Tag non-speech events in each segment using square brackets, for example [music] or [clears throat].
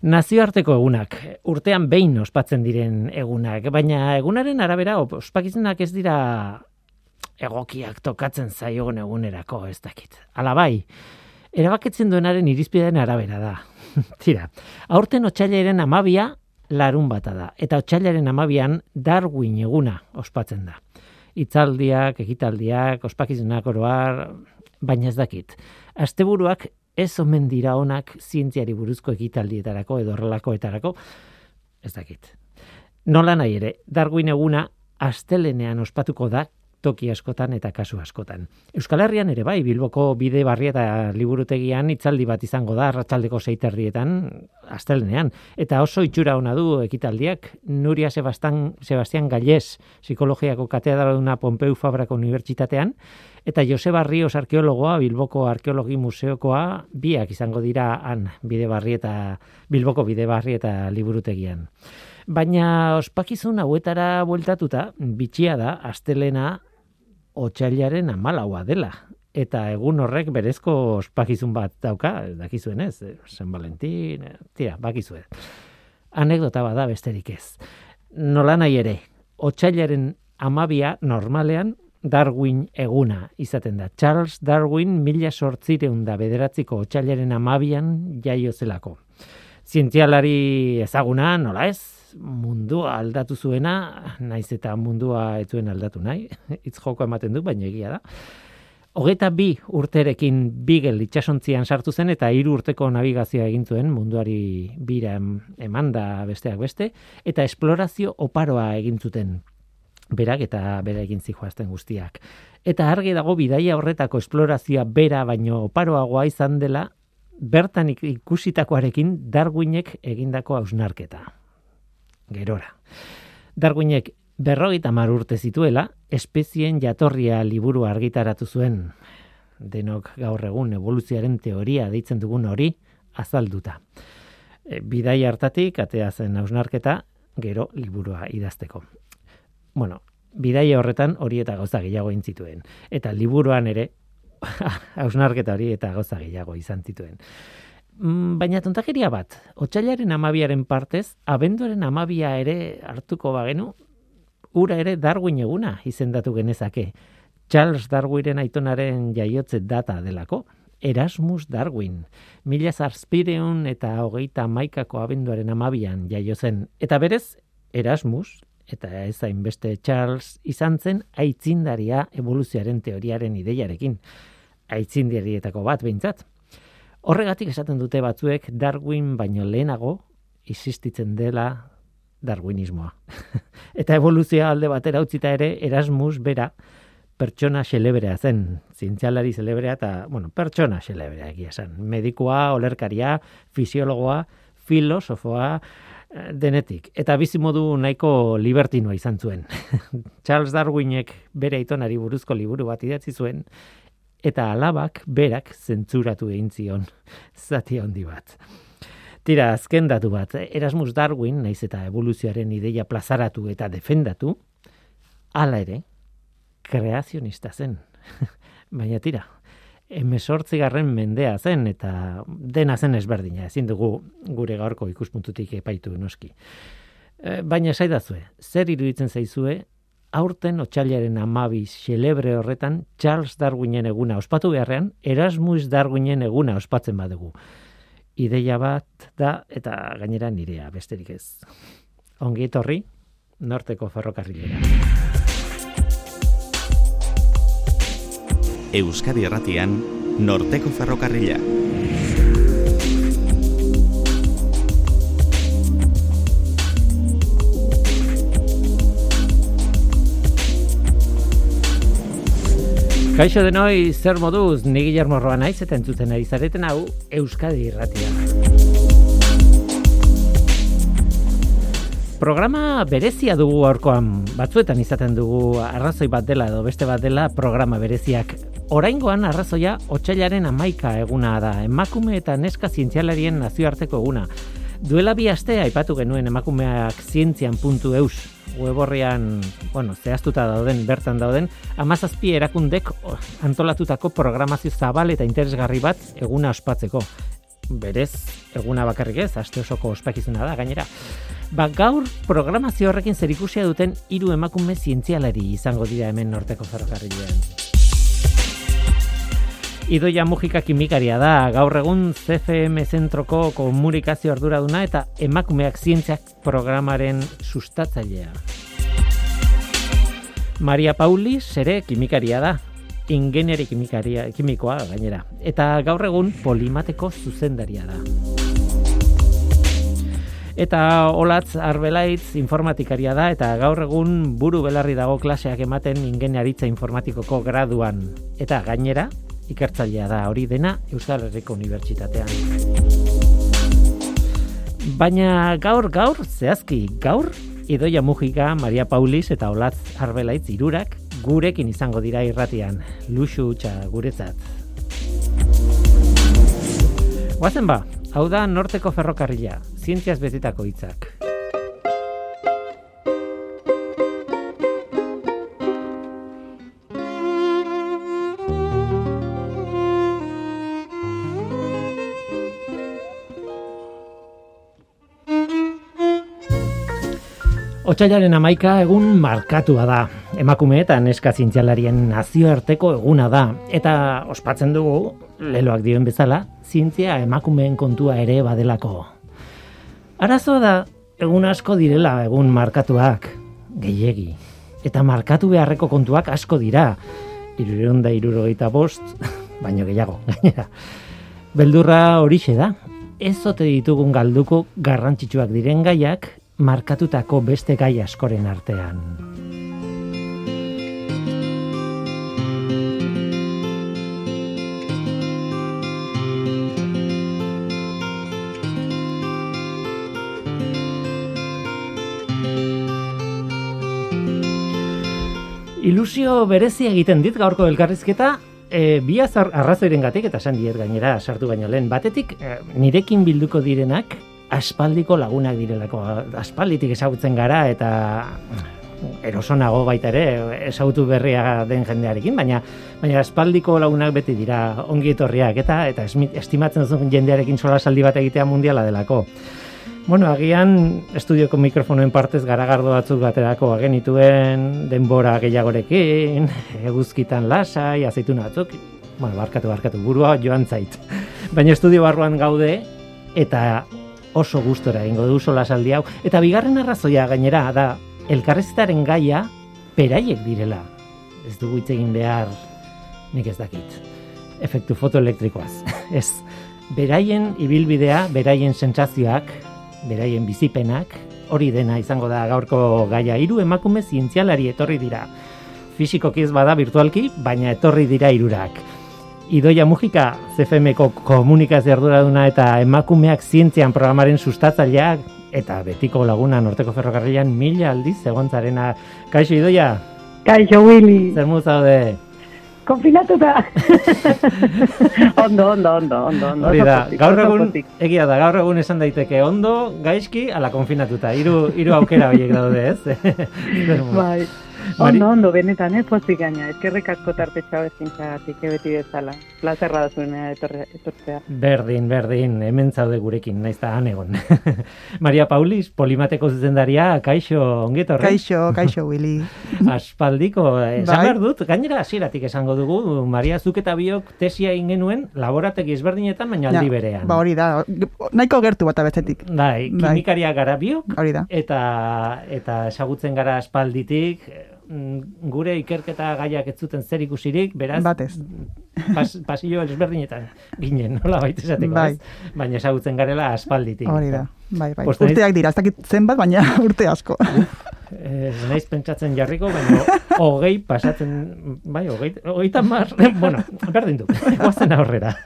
Nazioarteko egunak, urtean behin ospatzen diren egunak, baina egunaren arabera ospakizunak ez dira egokiak tokatzen zaiogun egunerako, ez dakit. Hala bai, erabaketzen duenaren irizpideen arabera da. [laughs] Tira, aurten otxailaren amabia larun bata da, eta otxailaren amabian Darwin eguna ospatzen da. Itzaldiak, ekitaldiak, ospakizunak oroar, baina ez dakit. Asteburuak ez omen dira onak zientziari buruzko ekitaldietarako edo horrelakoetarako, ez dakit. Nola nahi ere, Darwin eguna astelenean ospatuko da toki askotan eta kasu askotan. Euskal Herrian ere bai, Bilboko bide barri eta liburutegian itzaldi bat izango da arratsaldeko seiterdietan astelenean. Eta oso itxura ona du ekitaldiak Nuria Sebastian, Sebastian Gallez, psikologiako katedraduna Pompeu Fabrako Unibertsitatean, eta Joseba Rios arkeologoa, Bilboko Arkeologi Museokoa, biak izango dira han bide barri eta Bilboko bide barri eta liburutegian. Baina ospakizun hauetara bueltatuta, bitxia da, astelena otxailaren amalaua dela. Eta egun horrek berezko ospakizun bat dauka, dakizuen ez, San Valentin, tira, bakizuen. Anekdota bada besterik ez. Nola nahi ere, otxailaren amabia normalean Darwin eguna izaten da. Charles Darwin mila sortzireun da bederatziko otxailaren amabian jaio zelako. Zientzialari ezaguna, nola ez? Mundua aldatu zuena, naiz eta mundua etzuen aldatu nahi, [laughs] hitz joko ematen du, baina egia da. Hogeta bi urterekin bigel itxasontzian sartu zen eta hiru urteko navigazioa egin zuen munduari bira emanda besteak beste, eta esplorazio oparoa egin zuten berak eta bera egin zijoazten guztiak. Eta argi dago bidaia horretako esplorazioa bera baino oparoagoa izan dela, bertan ikusitakoarekin Darwinek egindako hausnarketa. Gerora. Darwinek berrogeita mar urte zituela, espezien jatorria liburu argitaratu zuen, denok gaur egun evoluzioaren teoria deitzen dugun hori, azalduta. E, bidai hartatik, atea zen hausnarketa, gero liburua idazteko bueno, bidaia horretan hori eta gauza gehiago intzituen. Eta liburuan ere, [laughs] hausnarketa hori eta gauza gehiago izan zituen. Mm, baina tontakeria bat, otxailaren amabiaren partez, abenduaren amabia ere hartuko bagenu, ura ere Darwin eguna izendatu genezake. Charles Darwinen aitonaren jaiotze data delako. Erasmus Darwin. Mila zarspireun eta hogeita maikako abenduaren amabian jaio zen. Eta berez, Erasmus, eta ez beste Charles izan zen aitzindaria evoluzioaren teoriaren ideiarekin. Aitzindarietako bat behintzat. Horregatik esaten dute batzuek Darwin baino lehenago existitzen dela darwinismoa. [laughs] eta evoluzioa alde batera utzita ere Erasmus bera pertsona xelebrea zen, zientzialari xelebrea eta, bueno, pertsona xelebrea egia zen. Medikoa, olerkaria, fisiologoa, filosofoa, denetik. Eta bizi modu nahiko libertinoa izan zuen. [laughs] Charles Darwinek bere aitonari buruzko liburu bat idatzi zuen, eta alabak berak zentzuratu egin zion [laughs] zati handi bat. Tira, azken datu bat, Erasmus Darwin, naiz eta evoluzioaren ideia plazaratu eta defendatu, hala ere, kreazionista zen. [laughs] Baina tira, emesortzi garren mendea zen, eta dena zen ezberdina, ezin dugu gure gaurko ikuspuntutik epaitu noski. E, baina saidazue, zer iruditzen zaizue, aurten otxailaren amabi xelebre horretan Charles Darwinen eguna ospatu beharrean, Erasmus Darwinen eguna ospatzen badugu. Ideia bat da, eta gainera nirea, besterik ez. Ongi etorri, norteko ferrokarrilera. Euskadi Erratian, Norteko Ferrokarrila. Kaixo denoi, zer moduz, ni Guillermo Roa naiz eta entzuten ari zareten hau Euskadi Irratia. Programa berezia dugu aurkoan, batzuetan izaten dugu arrazoi bat dela edo beste bat dela programa bereziak. Oraingoan arrazoia otxailaren amaika eguna da, emakume eta neska zientzialarien nazioarteko eguna. Duela bi aste aipatu genuen emakumeak zientzian puntu eus, weborrean, bueno, zehaztuta dauden, bertan dauden, amazazpi erakundek antolatutako programazio zabal eta interesgarri bat eguna ospatzeko. Berez eguna bakarrik ez, aste osoko ospakizuna da gainera. Ba, gaur programazio horrekin zerikusia duten hiru emakume zientzialari izango dira hemen norteko ferrokarrilean. Idoia Mujika kimikaria da, gaur egun CFM zentroko komunikazio arduraduna eta emakumeak zientziak programaren sustatzailea. Maria Pauli ere kimikaria da, ingenieri kimikaria, kimikoa gainera. Eta gaur egun polimateko zuzendaria da. Eta olatz arbelaitz informatikaria da eta gaur egun buru belarri dago klaseak ematen ingeniaritza informatikoko graduan. Eta gainera, ikertzailea da hori dena Euskal Herriko Unibertsitatean. Baina gaur, gaur, zehazki, gaur, Idoia Mujika, Maria Paulis eta Olatz Arbelaitz irurak gurekin izango dira irratian, luxu utxa guretzat. Guazen ba, hau da norteko ferrokarrila, zientziaz betetako hitzak. Otsailaren amaika egun markatua da. Emakume eta neska zientzialarien nazioarteko eguna da. Eta ospatzen dugu, leloak dioen bezala, zientzia emakumeen kontua ere badelako. Arazoa da, egun asko direla egun markatuak, gehiegi. Eta markatu beharreko kontuak asko dira. Irureun da irurogeita bost, [laughs] baino gehiago, gainera. Beldurra horixe da. Ez zote ditugun galduko garrantzitsuak diren gaiak markatutako beste gai askoren artean. Ilusio berezi egiten dit gaurko elkarrizketa, e, bi arrazoiren gatik, eta esan diet gainera sartu baino lehen, batetik e, nirekin bilduko direnak aspaldiko lagunak direlako. Aspalditik ezagutzen gara eta erosonago baita ere ezagutu berria den jendearekin, baina baina aspaldiko lagunak beti dira ongi etorriak eta eta estimatzen duzun jendearekin sola saldi bat egitea mundiala delako. Bueno, agian estudioko mikrofonoen partez garagardo batzuk baterako agenituen denbora gehiagorekin, [laughs] eguzkitan lasai, azeitun batzuk, bueno, barkatu, barkatu, burua joan zait. [laughs] Baina estudio barruan gaude, eta oso gustora egingo du sola saldi hau. Eta bigarren arrazoia gainera da elkarrezitaren gaia peraiek direla. Ez dugu hitz egin behar nik ez dakit. Efektu fotoelektrikoaz. [laughs] Ez beraien ibilbidea beraien sentsazioak beraien bizipenak hori dena izango da gaurko gaia hiru emakume zientzialari etorri dira fisikoki ez bada virtualki baina etorri dira hirurak Idoia Mujika, CFM-ko komunikazio arduraduna eta emakumeak zientzian programaren sustatzaileak eta betiko laguna norteko ferrokarrilan mila aldiz egontzarena. Kaixo, Idoia? Kaixo, Willy. Zer muzaude? Konfinatuta. [laughs] ondo, ondo, ondo, ondo. ondo. Hori da, gaur egun, egia da, gaur egun esan daiteke ondo, gaizki, ala konfinatuta. Hiru, hiru aukera horiek daude, ez? [laughs] bai. Ondo, ondo, benetan, eh, pozik gaina. Eskerrik asko tarte txau ezintxagatik, ebeti bezala. Plazerra da zuen etortzea. Berdin, berdin, hemen zaude gurekin, naiz da egon. [laughs] Maria Paulis, polimateko zuzendaria, kaixo, ongetorre? Kaixo, kaixo, Willy. [laughs] Aspaldiko, esan bai. dut, gainera hasieratik esango dugu, Maria Zuk eta biok tesia ingenuen, laborategi ezberdinetan, baina aldi berean. Ba, hori da, nahiko gertu bat abetzetik. Bai, bai, kimikaria gara biok, hori da. Eta, eta esagutzen gara aspalditik, gure ikerketa gaiak ez zuten zer ikusirik, beraz Batez. Pas, pasillo ezberdinetan ginen, nola baita esateko, bai. baina ezagutzen garela aspalditik. Hori da, bai, bai. Urteak dira, ez dakit zenbat, baina [laughs] urte asko. Ez naiz pentsatzen jarriko, baina [laughs] hogei pasatzen, bai, hogei, hogei tamar, bueno, berdin du, guazen aurrera.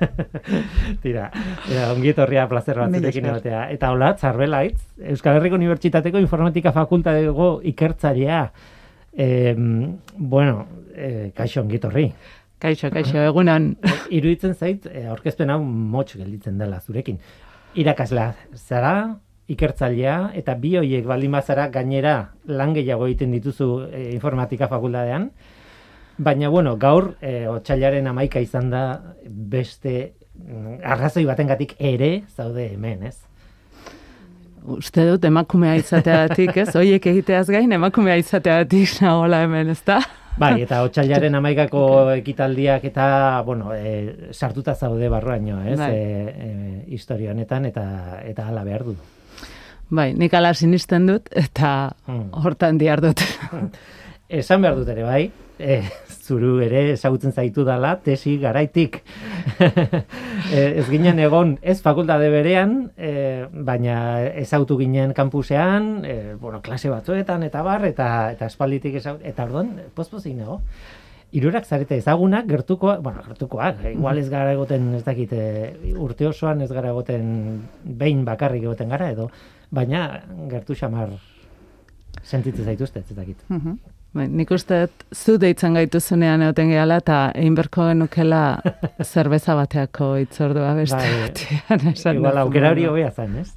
[laughs] Tira, era, ongietorria placer bat zurekin egotea. Eta hola, txarbelaitz, Euskal Herriko Unibertsitateko Informatika Fakultateko ikertzailea, E, bueno, e, kaixo ongitorri. Kaixo, kaixo, egunan. [laughs] Iruditzen zait, e, aurkezpen hau motx gelditzen dela zurekin. Irakaslea, zara, ikertzailea, eta bi hoiek baldin bazara gainera lan gehiago egiten dituzu e, informatika fakultatean. Baina, bueno, gaur, e, otxailaren amaika izan da beste mm, arrazoi batengatik ere zaude hemen, ez? Uste dut emakumea izateatik, ez? Oiek egiteaz gain emakumea izateatik nagola hemen, ez da? Bai, eta otxailaren amaikako [laughs] ekitaldiak eta, bueno, e, sartuta zaude barruaino, ez? Bai. E, e, historia honetan eta eta hala behar du. Bai, nik ala sinisten dut, eta Hmm. hortan diar dut. Esan behar dut ere, bai, [laughs] e, zuru ere ezagutzen zaitu dala tesi garaitik. [laughs] e, ez ginen egon, ez fakultate berean, e, baina ezagutu ginen kampusean, e, bueno, klase batzuetan eta bar, eta, eta espalditik ezagutu, eta orduan, pozpozik nago. Irurak zarete ezagunak, gertukoak, bueno, gertukoak, igual ez gara egoten, ez dakit, e, urte osoan ez gara egoten behin bakarrik egoten gara, edo, baina gertu xamar sentitzen zaituzte, ez dakit. Mhm. Bai, nik uste zu deitzen gaituzunean egoten gehala eta egin berko genukela [laughs] zerbeza bateako itzordua beste Bai, batean. esan Igual aukera hori hobea zen, ez?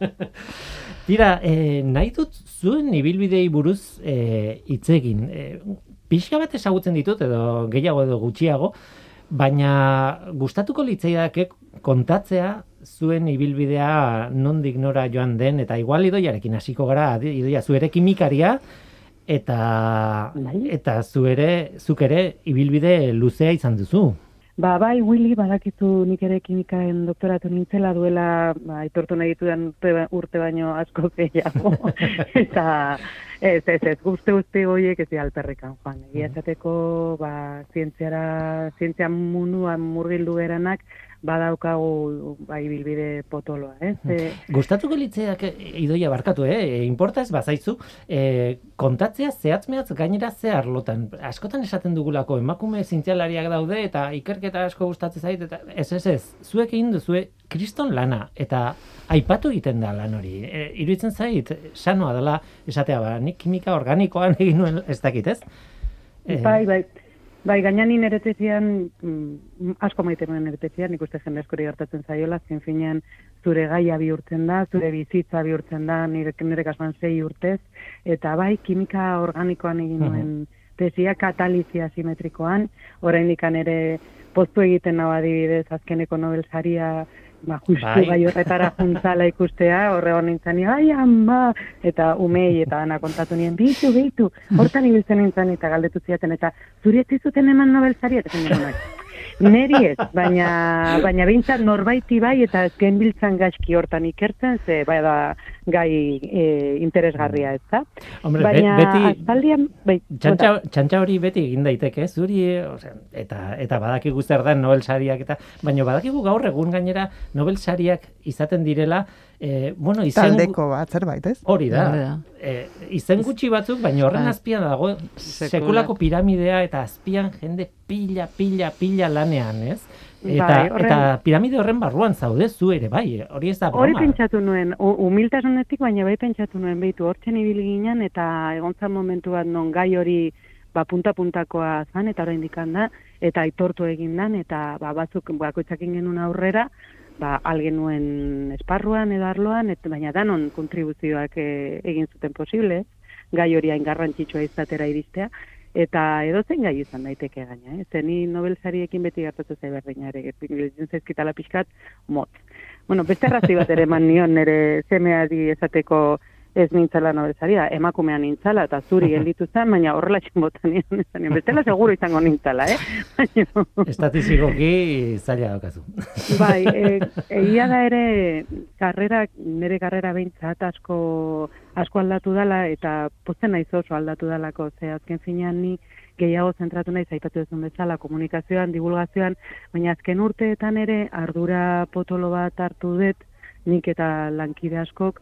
[laughs] Tira, eh, nahi dut zuen ibilbidei buruz eh, hitz egin. Eh, pixka bat ezagutzen ditut, edo gehiago edo gutxiago, baina gustatuko litzaidake kontatzea zuen ibilbidea nondik nora joan den, eta igual idoiarekin hasiko gara, idoia, zu ere kimikaria, eta, Bai. eta zu ere, zuk ere ibilbide luzea izan duzu. Ba, bai, Willy, badakizu nik ere kimikaen doktoratu nintzela duela, ba, aitortu nahi ditudan urte, ba- baino asko gehiago. [laughs] eta ez, ez, ez, guzti guzti goiek ez dira alperrikan, joan. Egia esateko, ba, zientziara, zientzia munduan murgildu geranak, badaukagu bai bilbide potoloa, ez? E, Gustatuko litzaidak idoia barkatu, eh? E, Importa ez bazaizu, eh, kontatzea zehatz mehatz gainera ze arlotan. Askotan esaten dugulako emakume zientzialariak daude eta ikerketa asko gustatzen zait eta ez ez ez, zuek egin duzue kriston lana eta aipatu egiten da lan hori. E, iruditzen zait sanoa dela esatea ba, nik kimika organikoan [laughs] egin nuen ez dakit, ez? Eh, Bai, bai. Bai, gaina ni nire tezian, mm, asko maite nuen nire tezian, nik uste jende askori gertatzen zaiola, zin finean zure gaia bihurtzen da, zure bizitza bihurtzen da, nire, nire kasuan sei urtez, eta bai, kimika organikoan egin nuen tezia, katalizia simetrikoan, oraindik ere poztu egiten nau adibidez, azkeneko Nobel saria, ba, justu Bai. horretara juntzala ikustea, horregon nintzen, ai ama, eta umei eta ana kontatu nien, bitu, bitu, hortan ibiltzen nintzen eta galdetu ziaten, eta zuri ez dizuten eman Nobel saria, eta zen Neri ez, baina, baina bintzat norbaiti bai eta ez genbiltzan gaizki hortan ikertzen, ze bai da gai e, interesgarria ez da. Hombre, be- baina beti- aspaldian, bai, Txantxa, txantxa hori beti egin daiteke, zuri, eh, osea, eta eta badakigu zer den Nobel sariak eta baina badakigu gaur egun gainera Nobel sariak izaten direla, eh, bueno, izen Taldeko bat, zerbait, ez? hori da. Hori da. Eh, izen gutxi batzuk, baina horren Bai. azpian dago Sekula. sekulako piramidea eta azpian jende pila, pila, pila lanean, ez? Eta, Bai, horren- eta piramide horren barruan zaude zu ere, bai, hori ez da Hori broma. pentsatu nuen, u- humiltasunetik, baina bai pentsatu nuen, behitu, hortzen ibili ginen, eta egon zan momentu bat non gai hori ba, punta-puntakoa zan, eta oraindik da, eta aitortu egin dan, eta ba, batzuk bakoitzakin genuen aurrera, ba, algenuen esparruan edo arloan, et, baina danon kontribuzioak e, egin zuten posible, gai hori hain garrantzitsua izatera iristea, eta edozein gai izan daiteke gaina, eh? Zer ni Nobel sariekin beti gertatu zai berdina ere, iruditzen zaizkitala pixkat, motz. Bueno, beste arrazoi bat ere eman nion nire semeari esateko ez nintzala Nobel saria, emakumean nintzala, eta zuri [laughs] gelditu zen, baina horrela txinbota nion, esan nion. bestela seguro izango nintzala, eh? [laughs] Baina, Estatistikoki zaila daukazu. bai, e, [laughs] egia da ere karrera, nire karrera behintzat asko, asko aldatu dala, eta pozten naiz oso aldatu dalako, ze azken finean ni gehiago zentratu naiz aipatu duzun bezala komunikazioan, divulgazioan, baina azken urteetan ere ardura potolo bat hartu dut, nik eta lankide askok,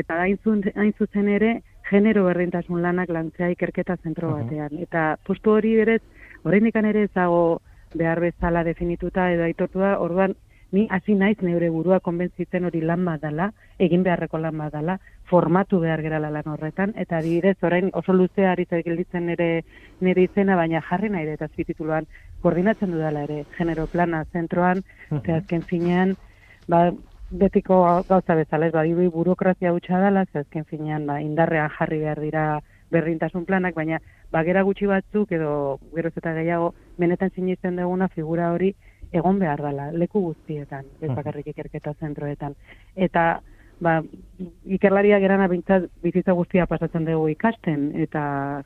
eta hain hain zuzen ere genero berdintasun lanak lantzea ikerketa zentro batean. Eta postu hori berez, oraindik ere ez dago behar bezala definituta edo aitortu da, orduan ni hasi naiz neure burua konbentzitzen hori lan badala, egin beharreko lan badala, formatu behar gerala lan horretan, eta adibidez orain oso luzea ari gelditzen nire, nire izena, baina jarri nahi dut azpitituluan, koordinatzen dudala ere, genero plana zentroan, ze azken finean, ba, betiko gauza bezala, ez badiru burokrazia hutsa dela, ze azken finean ba, indarrean jarri behar dira berrintasun planak, baina bagera gutxi batzuk edo geroz eta gehiago benetan sinisten duguna figura hori egon behar dela, leku guztietan, ez bakarrik ikerketa zentroetan. Eta, ba, ikerlaria gerana bintzat bizitza guztia pasatzen dugu ikasten, eta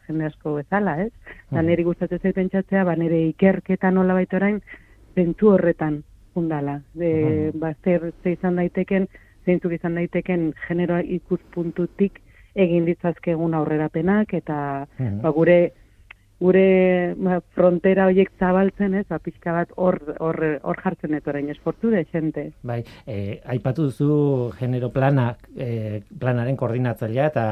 jende asko bezala, ez? Da niri gustatzen zait pentsatzea, ba, nire ikerketa nola baita orain, zentu horretan fundala. E, Mhm. ba, zer, zer izan daiteken, zeintzuk izan daiteken genero ikuspuntutik egin ditzazkegun aurrerapenak, eta Mhm. ba, gure gure ba, frontera horiek zabaltzen, ez, ba, pixka bat hor, hor, hor jartzen ez orain, esportu de xente. Bai, e, aipatu duzu genero plana, e, planaren koordinatzailea eta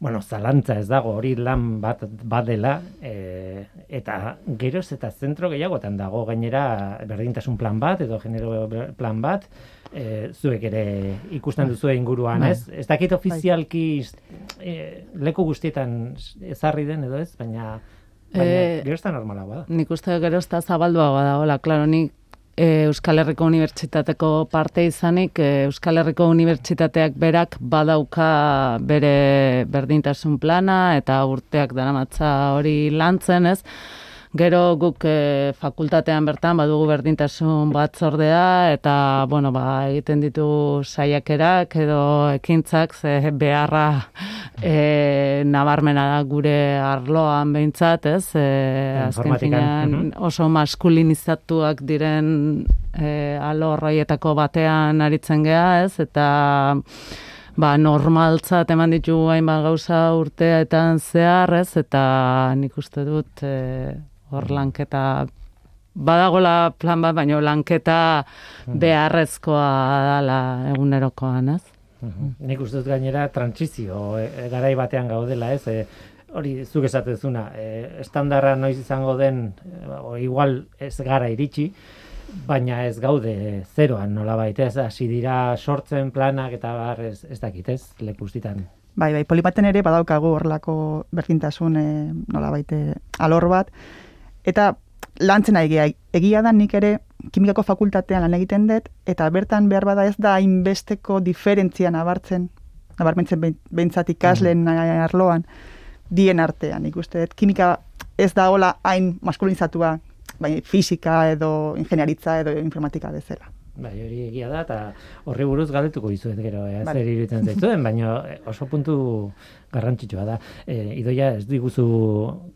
bueno, zalantza ez dago hori lan bat badela e, eta geroz eta zentro gehiagotan dago gainera berdintasun plan bat edo genero plan bat e, zuek ere ikusten duzu inguruan, Bai. ez? Ez dakit ofizialki e, leku guztietan ezarri den edo ez, baina Baina, Eh, gero ez da normalagoa da. Nik uste gero ez da dagoela, klaro, nik e, Euskal Herriko Unibertsitateko parte izanik, e, Euskal Herriko Unibertsitateak berak badauka bere berdintasun plana eta urteak daramatza hori lantzen, ez? Gero guk e, fakultatean bertan badugu berdintasun batzordea eta bueno, ba, egiten ditu saiakerak edo ekintzak ze beharra e, nabarmena da gure arloan behintzat, ez? E, azken Informatikan, finean mhm. oso maskulinizatuak diren e, alor horietako batean aritzen gea, ez? Eta ba, normaltzat eman ditu hainbat gauza urteetan zehar, ez? Eta nik uste dut e, hor lanketa badagola plan bat, baina lanketa beharrezkoa dala egunerokoan, ez? Mhm. Nik uste dut gainera trantsizio e, garai batean gaudela, ez? E, hori zuk esatezuna, e, estandarra noiz izango den, e, o igual ez gara iritsi, baina ez gaude zeroan nolabait, ez? Hasi dira sortzen planak eta bar ez, ez dakit, ez? Lekustitan. Bai, bai, polipaten ere badaukagu horlako berdintasun e, nola baite alor bat. Eta lantzen egia, egia da nik ere kimikako fakultatean lan egiten dut, eta bertan behar bada ez da hainbesteko diferentzia nabartzen, nabarmentzen behintzat ikasleen arloan, dien artean, ikuste dut. Kimika ez da hola hain maskulinizatua, bai, fisika edo ingeniaritza edo informatika bezala. Bai, hori egia da, eta horri buruz galdetuko dizuet gero, eh, Vale. zer iruditzen zaituen, baina eh, oso puntu garrantzitsua da. E, idoia ez diguzu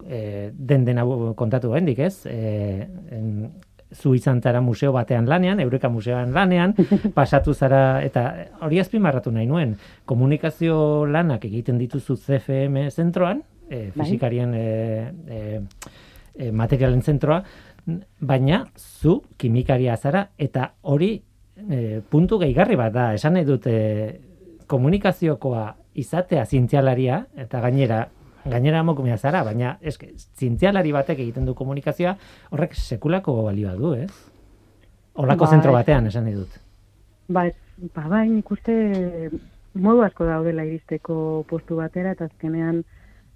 e, den dena kontatu hendik, ez? E, en, zu izan zara museo batean lanean, Eureka museoan lanean, [laughs] pasatu zara, eta hori azpimarratu nahi nuen, komunikazio lanak egiten dituzu CFM zentroan, e, Bai. fizikarien e, e, materialen zentroa, baina zu kimikaria zara eta hori e, puntu gehigarri bat da. Esan nahi dute komunikaziokoa izatea zientzialaria eta gainera gainera amokumea zara, baina eske zientzialari batek egiten du komunikazioa, horrek sekulako balioa du, ez? Olako Bai. zentro batean esan nahi dut. Ba, ez- ba bai, nik uste modu asko daudela iristeko postu batera, eta azkenean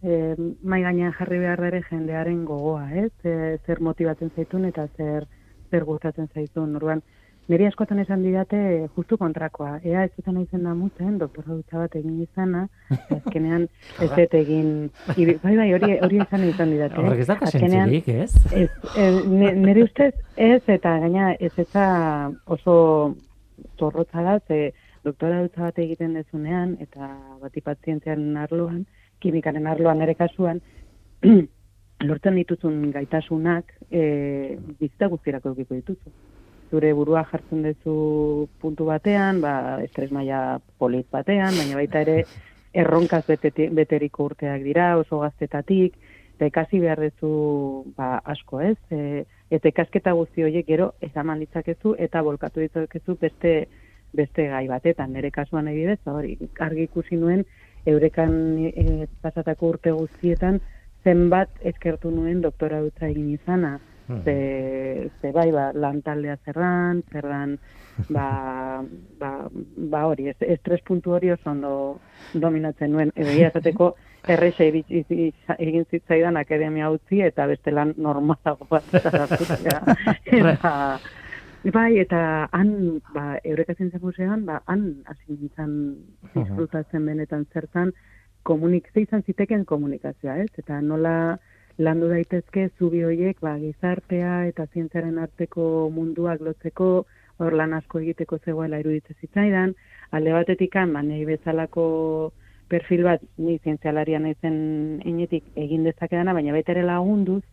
e, mai gainean jarri behar ere jendearen gogoa, ez? E, zer motibatzen zaitun eta zer zer gustatzen zaitun. Orduan, niri askotan esan didate justu kontrakoa. Ea ez zutan izen da mutzen, doktora dutza bat egin izana, [laughs] azkenean ez dut egin... Bai, bai, hori, hori izan izan didate. Horrek ez da Azkenean- kasentzirik, ez? Ez, ne- nire ustez ez, eta gaina ez eta oso zorrotza da, ze doktora dutza bat egiten dezunean, eta bati pazientziaren arloan, kimikaren arloan ere kasuan, [clears throat] lortzen dituzun gaitasunak e, bizita guztirako edukiko dituzu. Zure burua jartzen duzu puntu batean, ba, estres maila polit batean, baina baita ere [laughs] erronkaz beteti, beteriko urteak dira, oso gaztetatik, eta ikasi behar duzu ba, asko ez, e, eta ikasketa guzti horiek gero ezaman ditzakezu eta bolkatu ditzakezu beste beste gai batetan, nire kasuan adibidez, ba, hori argi ikusi nuen eurekan e, pasatako urte guztietan zenbat eskertu nuen doktora dutza egin izana. Mhm. Ze, ze bai, ba, lan taldea zerran, zerran, [laughs] ba, ba, ba hori, ez, estres puntu hori oso ondo dominatzen nuen. Edo esateko [laughs] iritsi- iritsi- egin zitzaidan akademia utzi eta beste lan normalago bat [laughs] eta, bai, eta han, ba, Eureka Zientzia Museoan, ba, han hasi nintzen disfrutatzen benetan zertan, komunik, ze izan ziteken komunikazioa, ez? Eta nola landu daitezke zubi hoiek ba, gizartea eta zientziaren arteko munduak lotzeko hor lan asko egiteko zegoela iruditzen zitzaidan, alde batetik kan, ba, nahi bezalako perfil bat, ni zientzialaria naizen inetik egin dezakedana, baina baita ere lagunduz,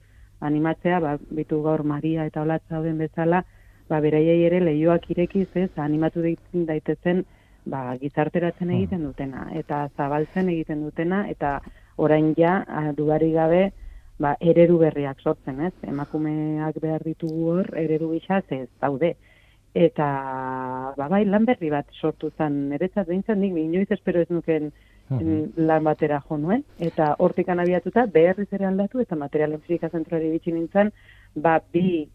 animatzea, ba, bitu gaur Maria eta Olatza den bezala, ba, beraiei ere lehioak irekiz, ez, animatu daitezen, ba, gizarteratzen Hmm. egiten dutena, eta zabaltzen egiten dutena, eta orain ja, dudari gabe, ba, eredu berriak sortzen, ez? Emakumeak behar ditugu hor, eredu gisa ez daude. Eta, ba, bai, lan berri bat sortu zen, niretzat behintzen nik, inoiz espero ez nuken Mhm. lan batera jo nuen, eta hortikan abiatuta beharriz ere aldatu, eta materialen fizika zentroari bitxi nintzen, ba, bi,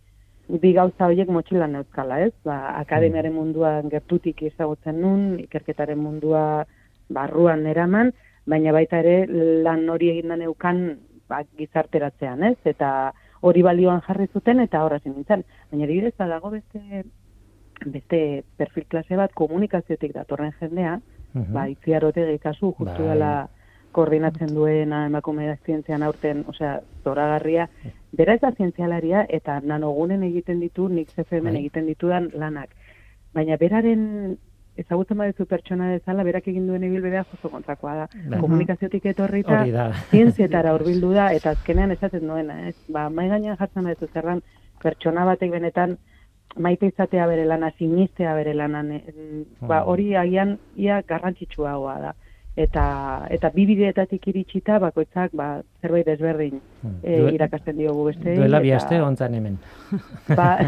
bi gauza horiek motxilan euskala, ez? Ba, akademiaren munduan gertutik ezagutzen nun, ikerketaren mundua barruan eraman, baina baita ere lan hori egin neukan ba, gizarteratzean, ez? Eta hori balioan jarri zuten eta horra nintzen. Baina adibidez badago beste beste perfil klase bat komunikaziotik datorren jendea, Mhm. ba, itziar otegi kasu, justu Bai. dela koordinatzen duena emakume da zientzian aurten, osea, zoragarria, bera ez da zientzialaria eta nanogunen egiten ditu, nik CFM Bai. egiten ditudan lanak. Baina beraren ezagutzen baduzu pertsona bezala, berak egin duen ibilbidea justo kontrakoa da. Bai. Komunikaziotik etorrita, [laughs] zientzietara hurbildu da, eta azkenean esaten duena, ez? Ba, mai gainean jartzen baduzu zerran, pertsona batek benetan maite izatea bere lana, sinistea bere lanan, en- ba, hori agian ia garrantzitsuagoa da. Eta, eta bi bideetatik iritsita, bakoitzak ba, zerbait desberdin e, irakasten diogu beste. Duela bi aste ontzan hemen. [laughs] Ba,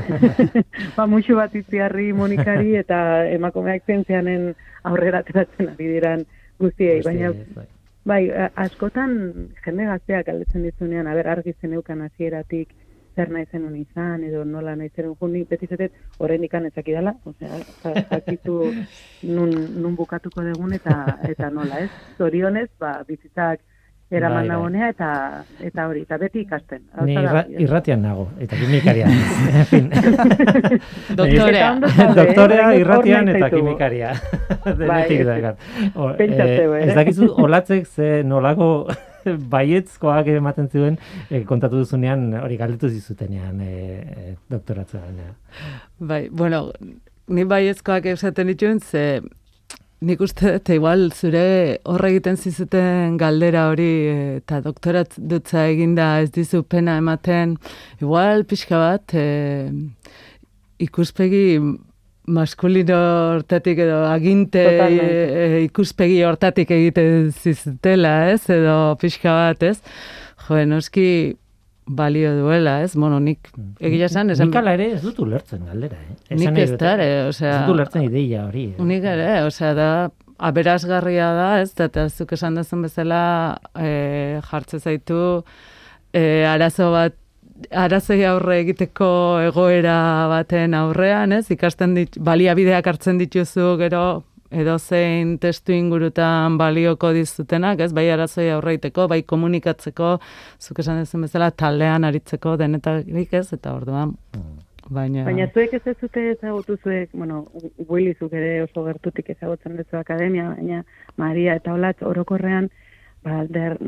[laughs] ba muxu bat itziarri monikari [laughs] eta emakumeak zientzianen aurrera ateratzen ari diran guztiei. Baina, bai. bai, askotan jende gazteak galdetzen dizunean, aber argi zeneukan hasieratik zer nahi zenun izan, edo nola nahi zenun juni, beti zatet, horren ikan ezakidala, osea, ja- jakitu [laughs] nun, nun bukatuko dugun eta eta nola, ez? Zorionez, ba, bizitzak eraman Bai, bai. nagonea eta eta hori, eta beti ikasten. Ni irra, irratian nago, eta kimikaria. [laughs] en fin. Doktorea. Doktorea irratian eta kimikaria. [laughs] Denetik Bai, dakar. O, [laughs] pentsatzeu, eh, eh? Ez dakizu, olatzek ze nolako baietzkoak ematen zuen eh, kontatu duzunean hori galdetu zizutenean eh, doktoratzean. Bai, bueno, ni baiezkoak esaten dituen, ze nik uste dut, igual zure horre egiten zizuten galdera hori eh, eta doktorat dutza eginda ez dizu pena ematen, igual pixka bat eh, ikuspegi maskulino hortatik edo aginte eh, ikuspegi hortatik egiten zizutela, ez? Edo pixka bat, ez? Jo, noski balio duela, ez? Bueno, nik egia esan, esan... Nik ere ez dut ulertzen galdera, eh? Esan Nik ez dut, da osea... Ez dut ulertzen ideia hori. eh. Nik ere, osea, da, aberasgarria da, ez, eta zuk esan duzun bezala e, jartze zaitu e, arazo bat arazoi aurre egiteko egoera baten aurrean, ez? Ikasten dit, baliabideak hartzen dituzu gero edozein testu ingurutan balioko dizutenak, ez? Bai arazoi aurre egiteko, bai komunikatzeko, zuk esan duzun bezala taldean aritzeko denetarik ez, eta orduan, baina... Baina zuek ez ez zute ezagutu zuek, bueno, Willy zuk ere oso gertutik ezagutzen duzu akademia, baina Maria eta Olatz orokorrean, ba, der,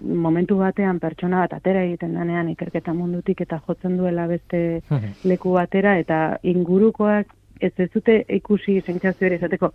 momentu batean pertsona bat atera egiten danean ikerketa mundutik eta jotzen duela beste [laughs] leku batera eta ingurukoak ez ez dute ikusi sentsazio ere esateko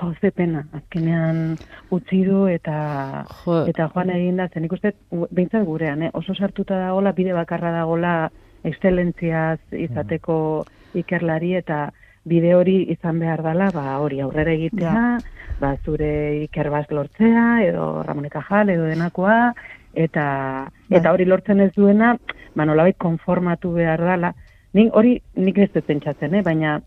jo, ze pena, azkenean utzi du eta Jo. eta joan egin da, zen ikusten, behintzat gurean, eh? oso sartuta dagola, bide bakarra dagola excelentziaz izateko ikerlari eta bide hori izan behar dela, ba hori aurrera egitea, ba zure ikerbaz lortzea, edo Ramon y Cajal, edo denakoa, eta eta hori lortzen ez duena, ba nolabait konformatu behar dela. Nik hori nik ez dut pentsatzen, eh? baina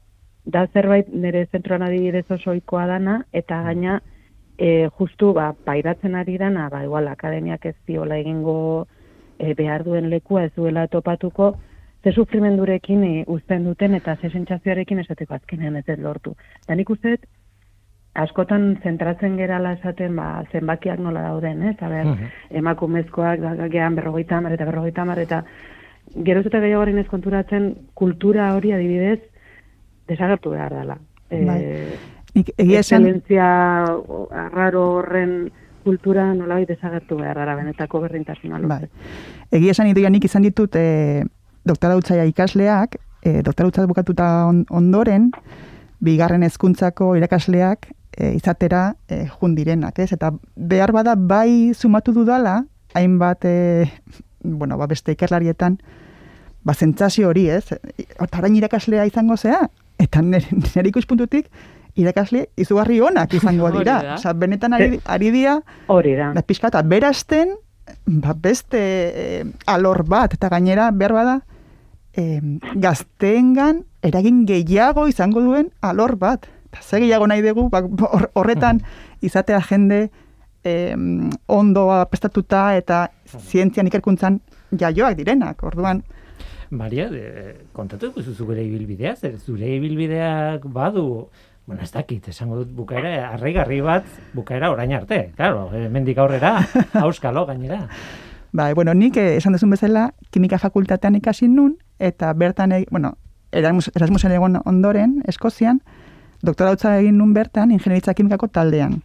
da zerbait nire zentroan adibidez oso ohikoa dana, eta gaina e, justu ba, pairatzen ari dana, ba, igual akademiak ez diola egingo e, behar duen lekua ez duela topatuko, ze sufrimendurekin e, uzten duten eta ze sentsazioarekin esateko azkenean ez lortu. Da nik uste dut, askotan zentratzen gerala esaten ba, zenbakiak nola dauden, ez? Aber, Mhm. emakumezkoak da, gehan berrogeita eta berrogeita eta geroz eta gehiagoren ez konturatzen kultura hori adibidez desagertu behar dela. Bai. Nik egia esan, excelentzia arraro horren kultura nolabait desagertu behar dara benetako berdintasuna Bai. Egia esan idoia nik izan ditut e, doktora utzaia ikasleak, e, doktora utzaia bukatuta on, ondoren, bigarren hezkuntzako irakasleak e, izatera e, jun direnak, ez? Eta behar bada bai sumatu dudala, hainbat, e, bueno, ba beste ikerlarietan, ba zentzazio hori, ez? Otarain irakaslea izango zea, eta nire, nire ikuspuntutik, irakasle izugarri onak izango [laughs] dira. da. Osea, benetan ari, ari dira, Hori da. da pixka eta berazten ba, beste eh, alor bat eta gainera behar bada eh, gazteengan eragin gehiago izango duen alor bat. Eta ze gehiago nahi dugu ba, hor- horretan izatea jende eh, ondoa prestatuta eta zientzian ikerkuntzan jaioak direnak. Orduan, Maria, de, kontatu duzu zure ibilbidea, zer zure ibilbideak badu, bueno, ez dakit, esango dut bukaera, arraigarri bat bukaera orain arte, claro, eh, mendik aurrera, [laughs] auskalo gainera. Ba, bueno, nik eh, esan duzun bezala, kimika fakultatean ikasi nun, eta bertan, e, bueno, Erasmus, Erasmusen egon ondoren, Eskozian, doktora hutza egin nun bertan, ingenieritza kimikako taldean.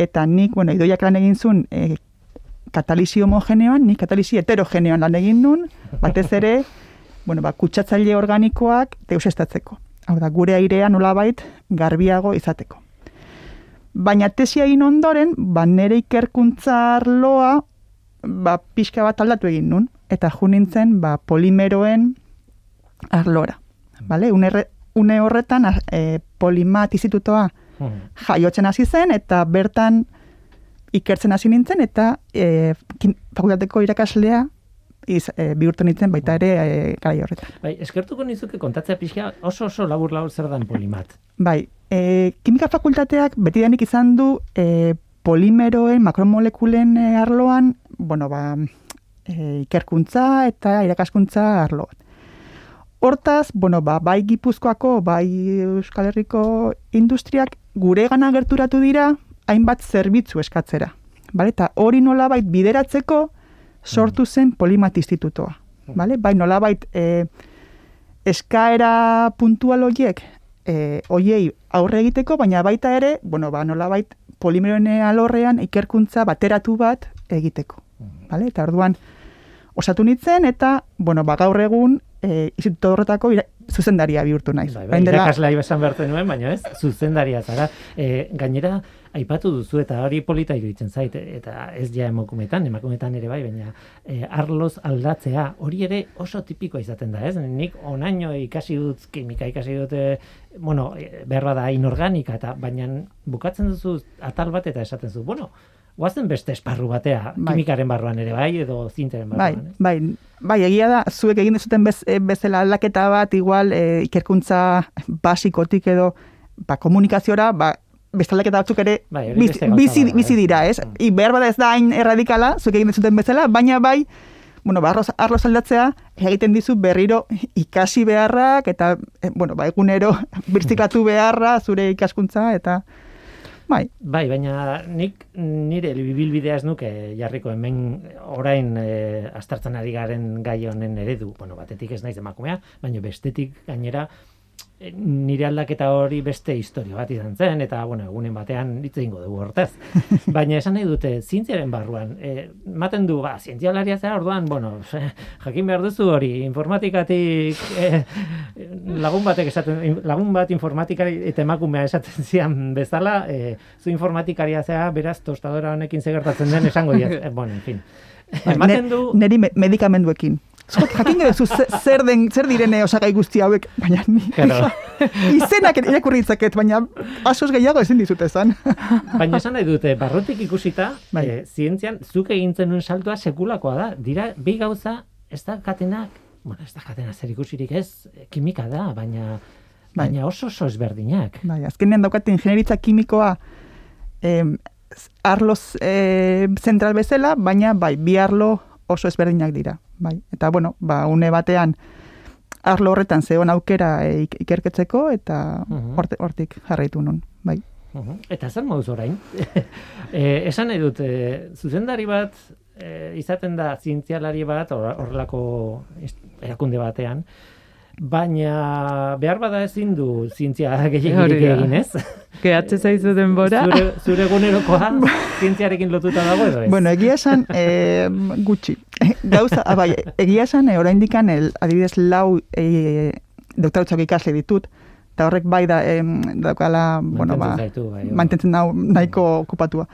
Eta nik, bueno, idoiak lan egin zuen, e, katalisi homogeneoan, nik katalisi heterogeneoan lan egin nun, batez ere, bueno, ba, kutsatzaile organikoak deusestatzeko. Hau da, gure airea nolabait garbiago izateko. Baina tesia egin ondoren, ba, nire ikerkuntza arloa, ba, pixka bat aldatu egin nun, eta ju nintzen, ba, polimeroen arlora. Vale? Une, erre- une horretan, e, Polimat institutoa Mhm. jaiotzen hasi zen, eta bertan ikertzen hasi nintzen, eta e, fakultateko irakaslea iz, e, bihurtu nintzen baita ere e, garai horretan. Bai, eskertuko nizuke kontatzea pixka oso oso labur labur zer dan polimat. Bai, e, kimika fakultateak betidanik izan du e, polimeroen, makromolekulen e, arloan, bueno, ba, e, ikerkuntza eta irakaskuntza arloan. Hortaz, bueno, ba, bai Gipuzkoako, bai Euskal Herriko industriak gure gana gerturatu dira hainbat zerbitzu eskatzera. Bale? Eta hori nolabait bideratzeko sortu zen Polimat Institutoa. Bale? Bai nolabait e, eskaera puntual horiek e, hoiei aurre egiteko, baina baita ere, bueno, ba, nolabait polimeroen alorrean ikerkuntza bateratu bat egiteko. Bale? Eta orduan osatu nintzen eta, bueno, ba, gaur egun e, instituto horretako ira- zuzendaria bihurtu naiz. Bai, bai, irakaslea esan behartzen nuen, baina ez, zuzendaria zara. E, gainera, aipatu duzu eta hori polita iruditzen zait, eta ez ja emakumetan, emakumetan ere bai, baina e, arloz aldatzea, hori ere oso tipikoa izaten da, ez? Nik onaino ikasi dut kimika, ikasi dut, e, bueno, e, behar bada inorganika, eta baina bukatzen duzu atal bat eta esaten zu, bueno, guazen beste esparru batea, Bai. kimikaren barruan ere bai, edo zinteren Bai, barruan, ez? bai, bai, egia da, zuek egin dezuten bez, e, bezala aldaketa bat, igual, e, ikerkuntza basikotik edo, ba, komunikaziora, ba, beste aldaketa batzuk ere Bai, biz- bizi, bizi ez? dira, ez? Mm. I behar bada ez da hain erradikala, zuek egin dezuten bezala, baina bai, bueno, ba, arroz, arroz aldatzea, egiten dizu berriro ikasi beharrak, eta, e, bueno, ba, egunero [laughs] birziklatu beharra, zure ikaskuntza, eta, bai, Bai, baina nik nire bibilbidea ez nuke jarriko hemen orain e, astartzen ari garen gai honen eredu. Bueno, batetik ez naiz emakumea, baina bestetik gainera nire aldaketa hori beste historia bat izan zen, eta, bueno, egunen batean hitz egingo dugu hortez. [laughs] Baina esan nahi dute, zientziaren barruan, e, maten du, ba, zientzialaria zera, orduan, bueno, [laughs] jakin behar duzu hori, informatikatik e, lagun batek esaten, lagun bat informatikari eta emakumea esaten zian bezala, e, zu informatikaria zea, beraz, tostadora honekin zegertatzen den esango diaz. [laughs] E, bueno, en fin. Ematen du, Bai, neri me- medikamenduekin. Zuek jakin duzu ze- zer den zer direne osagai guzti hauek, baina ni Claro. [laughs] izenak irakurri ditzaket, baina asos gehiago ezin dizut esan. [laughs] baina esan nahi dute, barrutik ikusita, Bai. e, zientzian, zuk egintzen duen saltoa sekulakoa da. Dira, bi gauza, ez da katenak, bueno, ez da katena zer ikusirik ez, e, kimika da, baina, Bai. baina oso oso ezberdinak. Bai, azkenean daukate ingenieritza kimikoa em, arloz eh, zentral bezala, baina bai, bi arlo oso ezberdinak dira. Bai. Eta bueno, ba, une batean arlo horretan zeon aukera ik- ikerketzeko eta Mhm. hortik jarraitu nun. Bai. Mhm. Eta zer moduz orain? [laughs] e, esan nahi dut, e, zuzendari bat e, izaten da zientzialari bat hor- horrelako erakunde batean, baina behar bada ezin du zientzia [laughs] gehiagirik egin, ez? Gehatze zaizu denbora. Zure, zure egunerokoa [laughs] zientziarekin lotuta dago edo ez? Bueno, egia esan, e, gutxi. [laughs] Gauza, ah, bai, egia esan, e, oraindikan el, adibidez, lau e, doktorutzak ikasle ditut, eta horrek bai da, em, daukala, bueno, ba, zaitu, bai, mantentzen nau nahiko okupatua.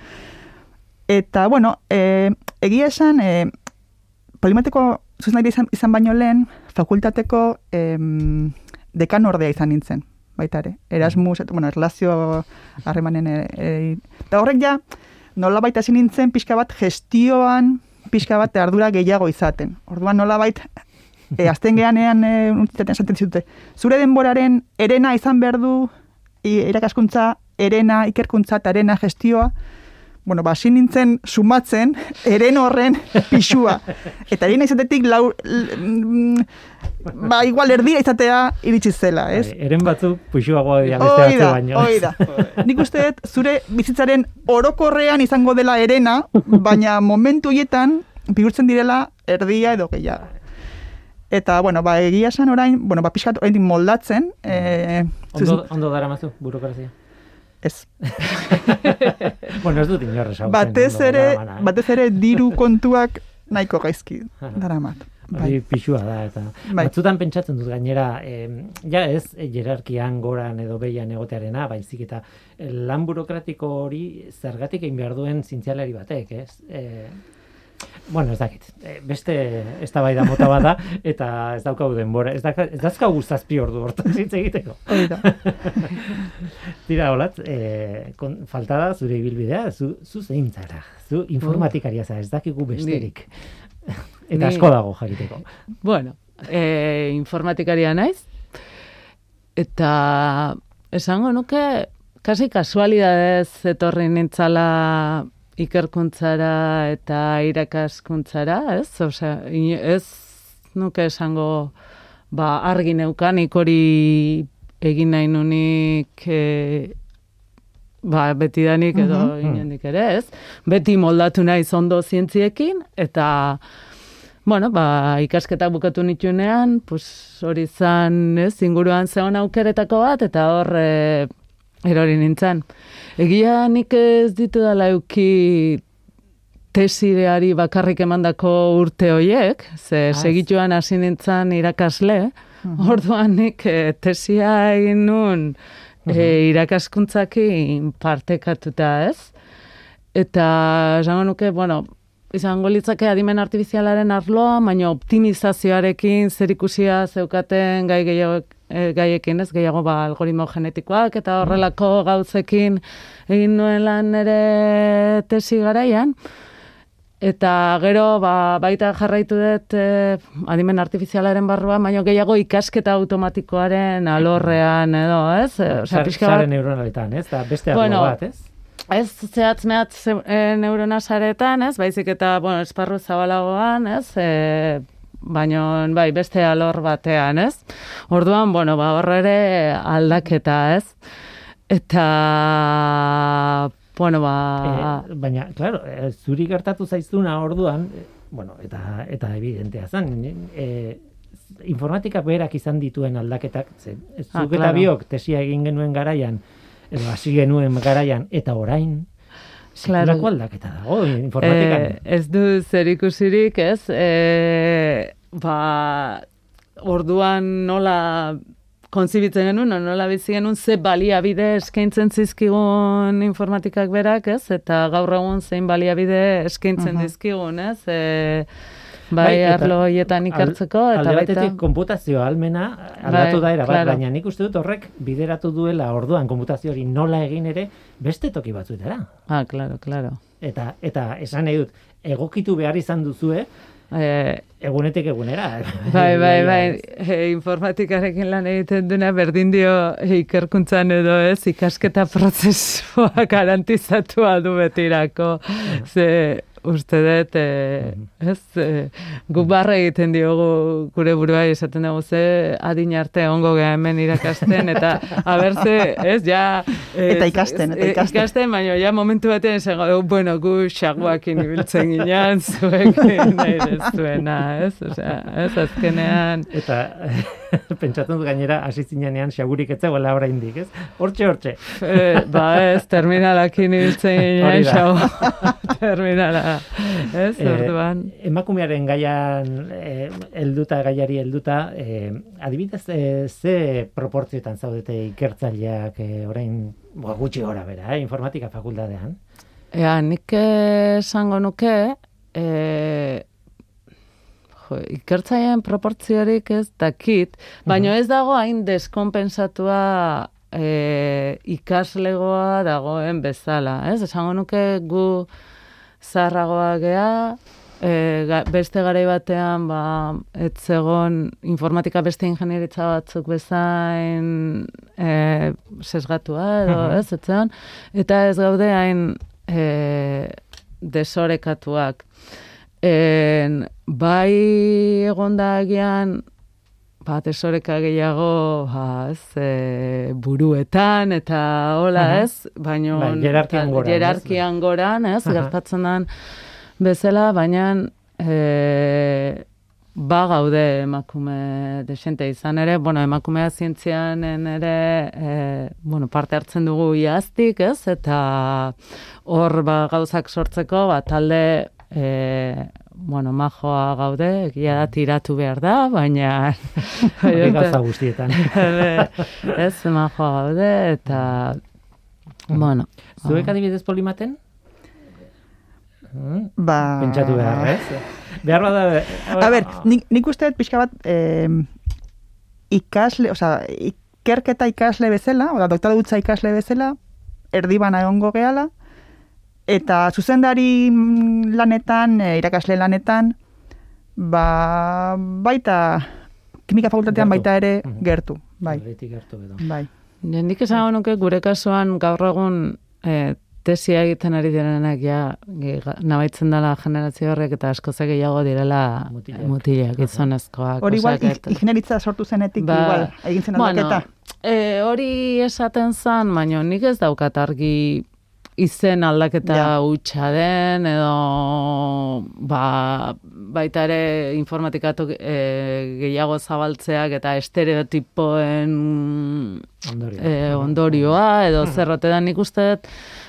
Eta, bueno, e, egia esan, e, polimateko zuzenari izan, izan baino lehen, fakultateko em, dekan ordea izan nintzen, baita ere. Erasmus, eta, bueno, erlazio harremanen, e, e, eta horrek ja, nola baita hasi nintzen pixka bat gestioan, pixka bat ardura gehiago izaten. Orduan nola bait, e, azten gehanean e, unitate esaten zute, zure denboraren erena izan behar du, irakaskuntza, erena, ikerkuntza eta erena gestioa, bueno, ba, nintzen sumatzen, eren horren pixua. Eta erena izatetik lau, l- mm, ba, igual erdia izatea iritsi zela, ez? Bai, eren batzuk puxuagoa dira beste batzu da, baino. hoi da. Nik uste dut, zure bizitzaren orokorrean izango dela erena, baina momentu hietan, bihurtzen direla erdia edo gehiago. Eta, bueno, ba, egia esan orain, bueno, ba, pixkat orain moldatzen, e, Ondo, ondo dara mazu, burokrazia. Ez. [laughs] bueno, ez dut inorre sautzen. Batez ere, eh? batez ere diru kontuak nahiko gaizki daramat. Bai. pixua da, eta Bai. batzutan pentsatzen dut gainera, em, ja ez eh, jerarkian goran edo behian egotearena, baizik eta eh, lan burokratiko hori zergatik egin behar duen zintzialari batek, ez? E, bueno, ez dakit, e, beste eztabaida mota bat da, eta ez daukagu denbora, ez, daka, ez dazkagu zazpi ordu hortaz hitz egiteko. [laughs] Tira, holat, e, kon, falta da zure ibilbidea, zu, zu zein zara, zu informatikaria zara, ez dakigu besterik. [laughs] Eta asko dago jakiteko. Bueno, e, informatikaria naiz. Eta esango nuke, kasi kasualidadez etorri nintzala ikerkuntzara eta irakaskuntzara, ez? Osea, ez nuke esango ba, argi neukanik hori egin nahi nunik e, ba, betidanik edo Mhm. inondik ere, ez? Beti moldatu naiz ondo zientziekin, eta bueno, ba, ikasketak bukatu nituenean, pues, hori zan, ez, inguruan zeon aukeretako bat, eta hor e, erori nintzen. Egia nik ez ditu dala euki tesireari bakarrik emandako urte hoiek, ze Ah, ez. segituan hasi nintzen irakasle, orduan nik e, tesia egin nun e, irakaskuntzakin partekatuta ez. Eta esango nuke, bueno, izango litzake adimen artifizialaren arloa, baina optimizazioarekin zerikusia zeukaten gai gehiago, e, gaiekin ez, gehiago ba, algoritmo genetikoak eta horrelako gauzekin egin nuen lan ere tesi garaian. Eta gero ba, baita jarraitu dut e, adimen artifizialaren barruan, baina gehiago ikasketa automatikoaren alorrean edo, ez? E, osea, pixka bat- neuronaletan, ez? Da beste Bueno, bat, ez? Ez zehatz mehatz e, neurona saretan, ez? Baizik eta, bueno, esparru zabalagoan, ez? E, baina, bai, beste alor batean, ez? Orduan, bueno, ba, horre ere aldaketa, ez? Eta, bueno, ba... Eh, baina, claro, eh, zuri gertatu zaizuna orduan, eh, bueno, eta eta evidentea zen, eh, informatikak berak izan dituen aldaketak, ze, zuk Ah, eta claro. biok tesia egin genuen garaian, edo hasi genuen garaian, eta orain, Claro. sekulako aldaketa dago informatikan. Eh, ez du zer ikusirik, ez? E, ba, orduan nola kontzibitzen genuen, nola bizi genuen ze baliabide eskaintzen zizkigun informatikak berak, ez? Eta gaur egun zein baliabide eskaintzen Mhm. dizkigun, ez? E, bai, eta arlo hoietan ikertzeko, al- eta alde baita... batetik konputazio almena aldatu Bai, da era bat, baina nik uste dut horrek bideratu duela orduan konputazio hori nola egin ere beste toki batzuetara. Ah, claro, claro. Eta eta esan nahi dut, egokitu behar izan duzue E, egunetik egunera. [laughs] Bai, bai, [laughs] bai, e, informatikarekin lan egiten duna berdin dio e, ikerkuntzan edo ez, ikasketa prozesua [laughs] garantizatua du betirako. Ze, uste dut, e, ez, e, guk barra egiten diogu gure buruai esaten dugu ze adin arte ongo geha hemen irakasten, eta abertze, ez, ja... ez, Eta ikasten, eta ez, e, ikasten. ikasten, baina ja momentu batean esango, dugu, bueno, gu xaguakin ibiltzen ginen, zuek [laughs] nahi ez zuena, ez? Osea, ez, azkenean... Eta [laughs] Pentsatzen dut gainera hasi zinenean xagurik ez zegoela oraindik, ez? Hortxe, hortxe. E, ba ez, terminalakin ibiltzen Hori ginen, xau. [laughs] Terminala. Ez, Eh, orduan. emakumearen gaian eh, helduta gaiari helduta, eh, adibidez eh, ze proportzioetan zaudete ikertzaileak eh, orain ba, gutxi gora bera, eh, informatika fakultatean. Ea, nik esango nuke, e, jo, ikertzaileen proportziorik ez dakit, baina ez dago hain deskompensatua e, ikaslegoa dagoen bezala, ez? Esango nuke gu zaharragoa gea, e, ga, beste garai batean ba, ez zegon informatika beste ingenieritza batzuk bezain e, sesgatua edo, Mhm. ez, ez zegon, eta ez gaude hain e, desorekatuak. En, bai egonda agian ba, desoreka gehiago ba, ez, e, buruetan eta hola ez, baino Bai, jerarkian goran, jerarkian goran, ez, Aha. gertatzen den bezala, baina e, ba gaude emakume desente izan ere, bueno, emakumea zientzianen ere e, bueno, parte hartzen dugu iaztik, ez, eta hor ba, gauzak sortzeko, ba, talde e, bueno, majoa gaude, egia da tiratu behar da, baina [laughs] Hori gauza guztietan. [laughs] ez, majoa gaude, eta bueno, Zuek adibidez polimaten? Hmm, Ba... Pentsatu behar, ez? Behar bada... A ber, nik, nik uste dut pixka bat eh, ikasle, osea, ikerketa ikasle bezala, oda doktora dutza ikasle bezala, erdibana egongo gehala, eta zuzendari lanetan, eh, irakasle lanetan, ba, baita, kimika fakultatean Gertu. baita ere Mhm. gertu, bai, hartu edo. bai. Nik esango nuke gure kasuan gaur egun e, tesia egiten ari direnak ja nabaitzen dela generazio horrek eta askoz gehiago direla Mutilak. mutilak, gizonezkoak. Hori igual, ingenieritza sortu zenetik, Ba, igual, egin zen aldaketa. e, hori esaten zan, baina nik ez daukat argi izen aldaketa Ja. hutsa den, edo ba, baita ere informatikatu e, gehiago zabaltzeak eta estereotipoen Ondorio. e, ondorioa edo zerrote da nik uste dut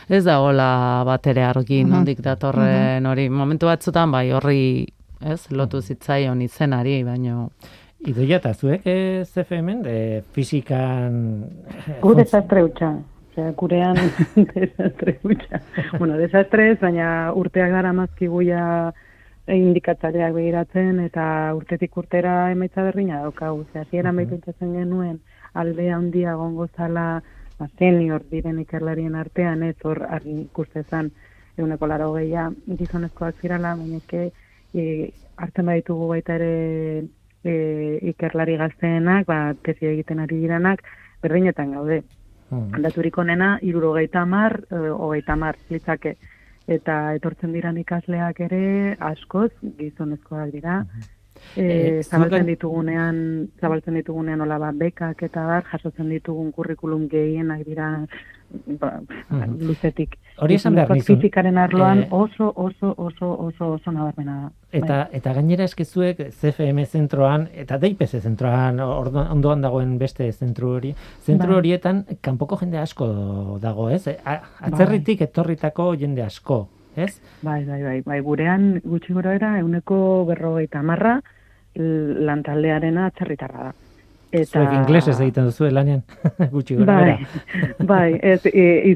ez dagoela bat ere argi Mhm. nondik datorren hori momentu batzutan bai horri ez lotu zitzaion izenari baino Idoia eta zuek eh, CFM-en, eh, fizikan... eh, Gu funtz- desastre hutsa. Osea, gurean [laughs] desastre hutsa. bueno, desastre baina urteak dara mazkiguia indikatzaileak begiratzen eta urtetik urtera emaitza berrina daukagu. Osea, hasieran bai pentsatzen genuen alde handia gongo zala ba, senior diren ikerlarien artean, ez hor argi ikuste zen euneko laro gehia gizonezkoak zirala, baina eske e, hartzen baditugu baita ere e, ikerlari gazteenak, ba, tesi egiten ari diranak, berdinetan gaude. Hmm. Aldaturik onena, irurogeita mar, e, hogeita mar, litzake. Eta etortzen diran ikasleak ere, askoz, gizonezkoak dira. Eh, E, zabaltzen ditugunean, zabaltzen ditugunean hola bat bekak eta bar, jasotzen ditugun kurrikulum gehienak dira ba, Mhm. luzetik. Hori esan behar nizun. Arloan Eh, oso, oso, oso, oso, oso nabarmena da. Eta, eta gainera eskizuek CFM zentroan eta DIPS zentroan ondoan dagoen beste zentru hori. Zentru Bai. horietan kanpoko jende asko dago, ez? Atzerritik etorritako jende asko, ez? Bai, bai, bai, bai, gurean gutxi gora era euneko berrogeita marra lantaldearena atzerritarra da. Zuek inglesez egiten duzu lanean, [laughs] gutxi gora Bai, bai, ez, e,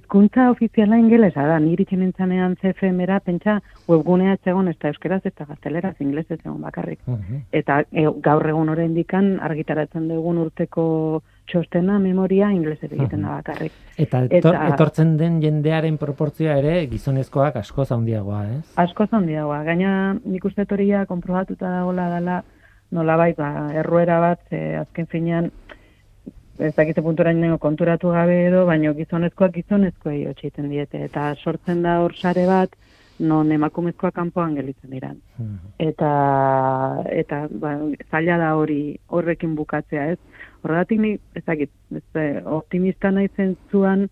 ofiziala ingelesa da, niri txenentzanean CFM-era, pentsa, webgunea ez egon, ez da euskeraz, ez da gazteleraz, inglesez egon bakarrik. Mhm. Eta e, gaur egun oraindikan argitaratzen dugun urteko txostena memoria inglesez egiten da bakarrik. Eta, etor, Eta- etortzen den jendearen proportzioa ere gizonezkoak askoz handiagoa, ez? Asko handiagoa, gaina nik uste toria konprobatuta dagoela dela nolabait ba, erruera bat, ze azken finean ez dakite punturaino konturatu gabe edo, baino gizonezkoak gizonezkoei egiten diete. Eta sortzen da hor sare bat, non emakumezkoak kanpoan gelitzen dira. Mhm. Eta, eta ba, zaila da hori horrekin bukatzea, ez? Horregatik ni, ez dakit, ez, optimista nahi zentzuan,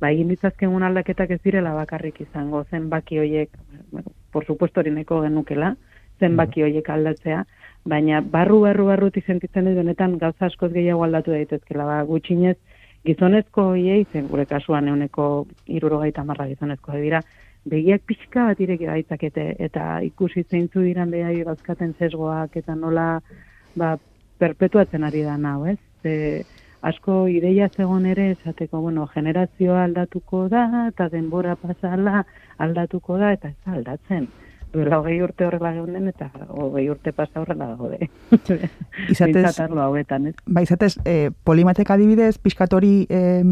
ba, egin ditzazkegun aldaketak ez direla bakarrik izango, zenbaki hoiek, bueno, por supuesto hori nahiko genukela, zenbaki hoiek aldatzea, baina barru barru barrutik sentitzen dut honetan gauza askoz gehiago aldatu daitezkela ba gutxinez gizonezko hiei zen gure kasuan euneko irurogeita marra gizonezko dira begiak pixka bat ireki baitzakete eta ikusi zeintzu diran behai bazkaten sesgoak eta nola ba, perpetuatzen ari da nau, ez? Ze, asko ideia zegon ere esateko, bueno, generazioa aldatuko da, eta denbora pasala aldatuko da, eta ez da aldatzen. Duela hogei urte horrela geunden, eta hogei urte pasa horrela gaude. [laughs] Izatez, Bintzat hauetan, ez? ba, izatez, eh, polimatek adibidez, pixkatori eh,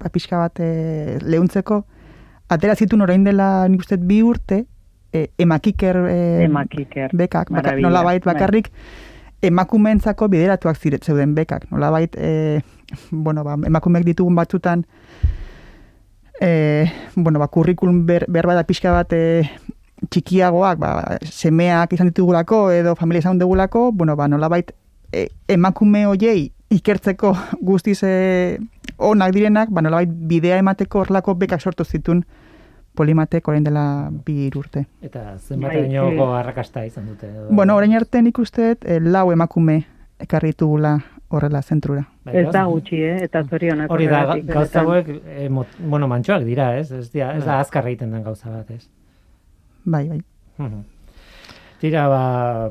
ba, pixka bat eh, lehuntzeko, atera zituen orain dela nik uste bi urte, eh, emakiker eh, Emakiker. bekak, baka, Maravilla, nolabait bai. bakarrik, emakumeentzako bideratuak ziret zeuden bekak. Nolabait, e, bueno, ba, emakumeek ditugun batzutan, e, bueno, ba, kurrikulum ber, berba da pixka bat e, txikiagoak, ba, semeak izan ditugulako edo familia izan dugulako, bueno, ba, nolabait, e, emakume hoiei ikertzeko [laughs] guztiz e, onak direnak, ba, nolabait bidea emateko horlako bekak sortu zituen polimatek orain dela bi urte. Eta zenbat Bai, bai, arrakasta izan dute. edo- Bueno, orain arte nik uste eh, lau emakume ekarri ditugula horrela zentrura. Bai, Ez da gutxi, eh? Eta zorionak. Hori da, gauza hauek, eh, mot- bueno, mantxoak dira, ez? Ez, dira, ez da Bai. azkar egiten den gauza bat, ez? Bai, bai. Mhm. Tira, ba,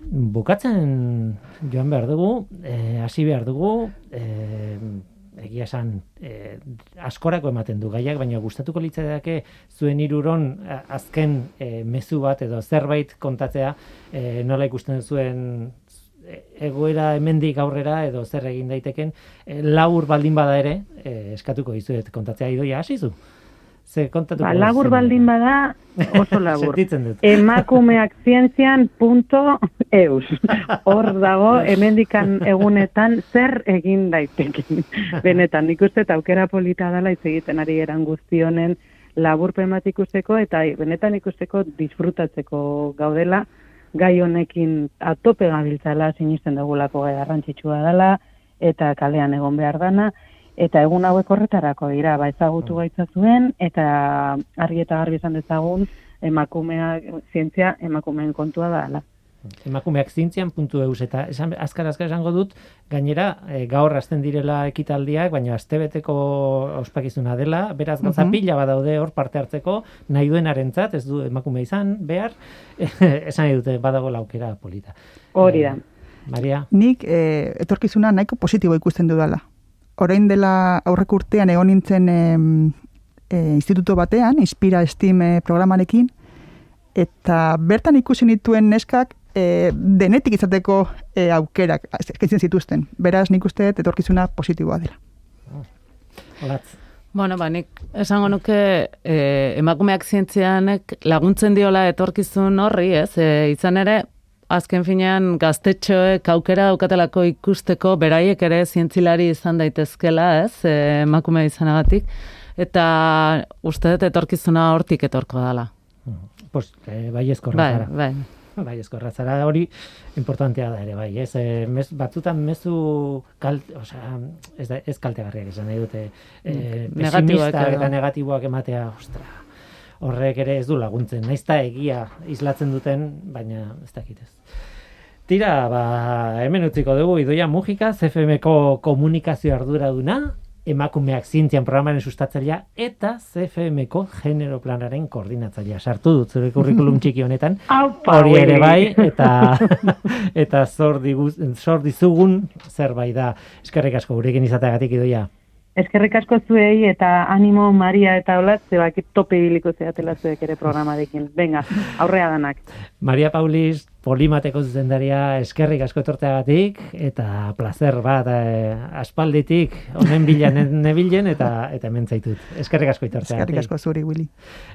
bukatzen joan behar dugu, eh, hasi behar dugu, eh, egia esan, eh, askorako ematen du gaiak, baina gustatuko litzaidake zuen iruron a- azken eh, mezu bat edo zerbait kontatzea, eh, nola ikusten zuen egoera hemendik aurrera edo zer egin daiteken, eh, labur baldin bada ere, eh, eskatuko dizuet kontatzea idoia hasizu. Ze kontatuko Ba, labur baldin bada, oso labur. Emakumeak zientzian punto eus. Hor dago, hemendikan egunetan zer egin daiteken. [laughs] Benetan, nik uste eta aukera polita dela hitz egiten ari eran guztionen laburpen bat ikusteko eta benetan ikusteko disfrutatzeko gaudela gai honekin atope gabiltzala sinisten dugulako garrantzitsua dela eta kalean egon behar dana eta egun hauek horretarako dira, ba ezagutu gaitza zuen eta argi eta garbi esan dezagun emakumea zientzia emakumeen kontua da ala. emakumeak zientzian puntu eus eta esan, azkar azkar esango dut gainera e, gaur hasten direla ekitaldiak baina astebeteko ospakizuna dela beraz gauza Mhm. pila badaude hor parte hartzeko nahi duenarentzat ez du emakume izan behar [laughs] esan dute badago laukera polita Hori da. Eh, Maria Nik eh, etorkizuna nahiko positibo ikusten dudala. Orain dela aurreko urtean egon nintzen em, eh, instituto batean, Inspira Steam eh, programarekin, eta bertan ikusi nituen neskak eh, denetik izateko eh, aukerak eskaintzen zituzten. Beraz, nik uste dut etorkizuna positiboa dela. olatz Bueno, ba, nik esango nuke e, emakumeak zientzianek laguntzen diola etorkizun horri, ez? E, izan ere, azken finean gaztetxoek aukera daukatelako ikusteko beraiek ere zientzilari izan daitezkela, ez? E, emakume izanagatik. Eta uste dut etorkizuna hortik etorko dela. pues e, bai Bai, bai. Bai, eskorra zara hori importantea da ere, bai, ez? E, mez, batzutan mezu kalt, osea, ez, da, ez kaltegarriak esan nahi dute, e, Mm, edo. eta negatiboak ematea, ostra, horrek ere ez du laguntzen, naiz eta egia islatzen duten, baina ez dakit ez. Tira, ba, hemen utziko dugu, idoia mugika, CFM-ko komunikazio arduraduna, emakumeak zientzian programaren sustatzailea eta CFM-ko genero planaren koordinatzailea. Sartu dut zure kurrikulum [laughs] txiki honetan. Hori ere bai, eta [laughs] eta zor, diguz, zor dizugun zerbait da. Eskerrik asko gurekin izateagatik idoia. Eskerrik asko zuei eta animo Maria eta Olat, zebakit tope ibiliko zeatela zuek ere programarekin. Venga, aurrea danak. Maria Paulis, polimateko zuzendaria, eskerrik asko etorteagatik, eta placer bat eh, aspalditik, honen bila ne- [laughs] nebilen, eta eta hemen zaitut. Eskerrik asko etorteagatik. Eskerrik asko zuri, Willy.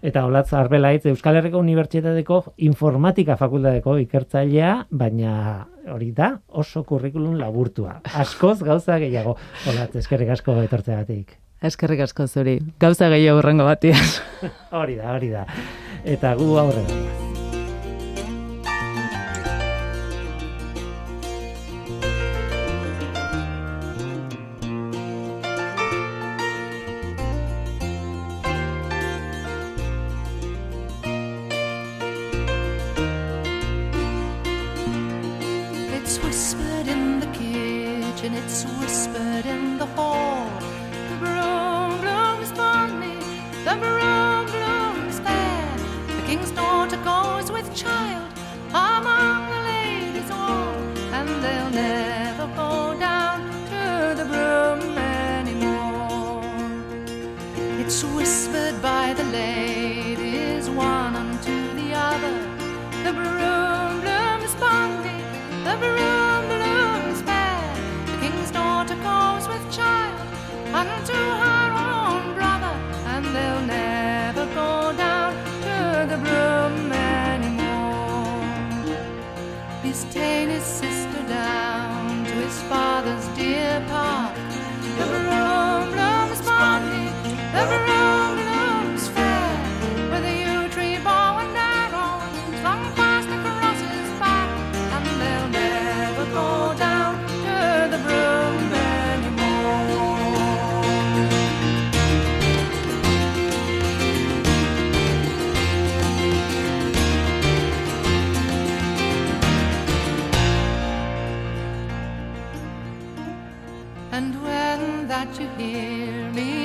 Eta Olatz Arbelaitz Euskal Herriko Unibertsitateko Informatika Fakultateko ikertzailea, baina hori da oso kurrikulum laburtua. Askoz gauza gehiago. Olatz, eskerrik asko etortzeagatik. Eskerrik asko zuri. Gauza gehiago urrengo batian. [laughs] Hori da, hori da. Eta gu aurrera. that you hear me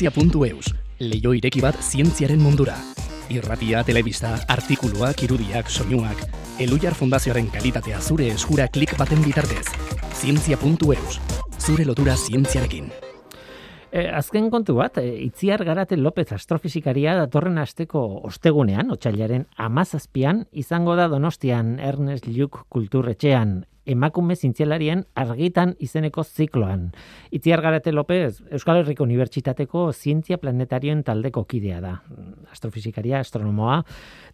zientzia.eus, leio ireki bat zientziaren mundura. Irratia, telebista, artikuluak, irudiak, soinuak, Elujar Fundazioaren kalitatea zure eskura klik baten bitartez. Zientzia.eus, zure lotura zientziarekin. E, azken kontu bat, eh, Itziar Garate López astrofisikaria datorren asteko ostegunean, otsailaren amazazpian, izango da Donostian Ernest Lluc kulturretxean emakume zintzelarien argitan izeneko zikloan. Itziar Garate López, Euskal Herriko Unibertsitateko Zientzia Planetarioen taldeko kidea da. Astrofisikaria, astronomoa.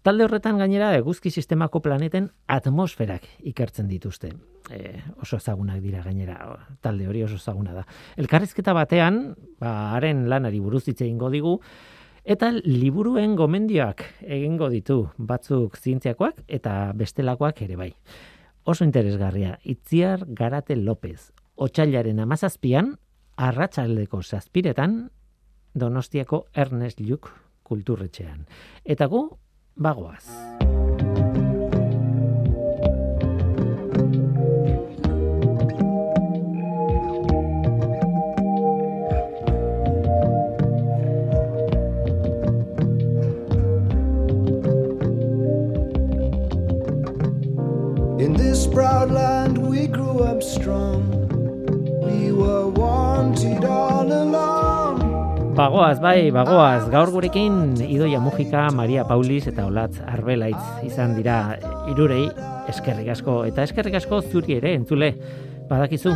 Talde horretan gainera eguzki sistemako planeten atmosferak ikertzen dituzte e, oso ezagunak dira gainera, talde hori oso ezaguna da. Elkarrizketa batean, ba, haren lanari buruz hitz egingo digu, eta liburuen gomendioak egingo ditu, batzuk zientziakoak eta bestelakoak ere bai oso interesgarria, Itziar Garate López, otxailaren amazazpian, arratsaldeko zazpiretan, Donostiako Ernest Juk kulturretxean. Eta gu, bagoaz. this proud land we grew up strong. We were wanted all along. Bagoaz, bai, bagoaz, gaur gurekin idoia mugika Maria Paulis eta Olatz Arbelaitz izan dira irurei eskerrik asko. Eta eskerrik asko zuri ere entzule. Badakizu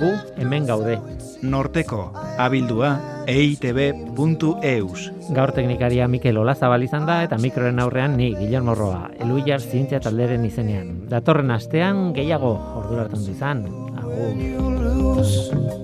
gu hemen gaude. Norteko abildua eitb.eus. Gaur teknikaria Mikel Olazabal izan da eta mikroren aurrean ni Guillermo Roa, Eluiar Zientzia Talderen izenean. Datorren astean gehiago ordura hartan izan. Agur.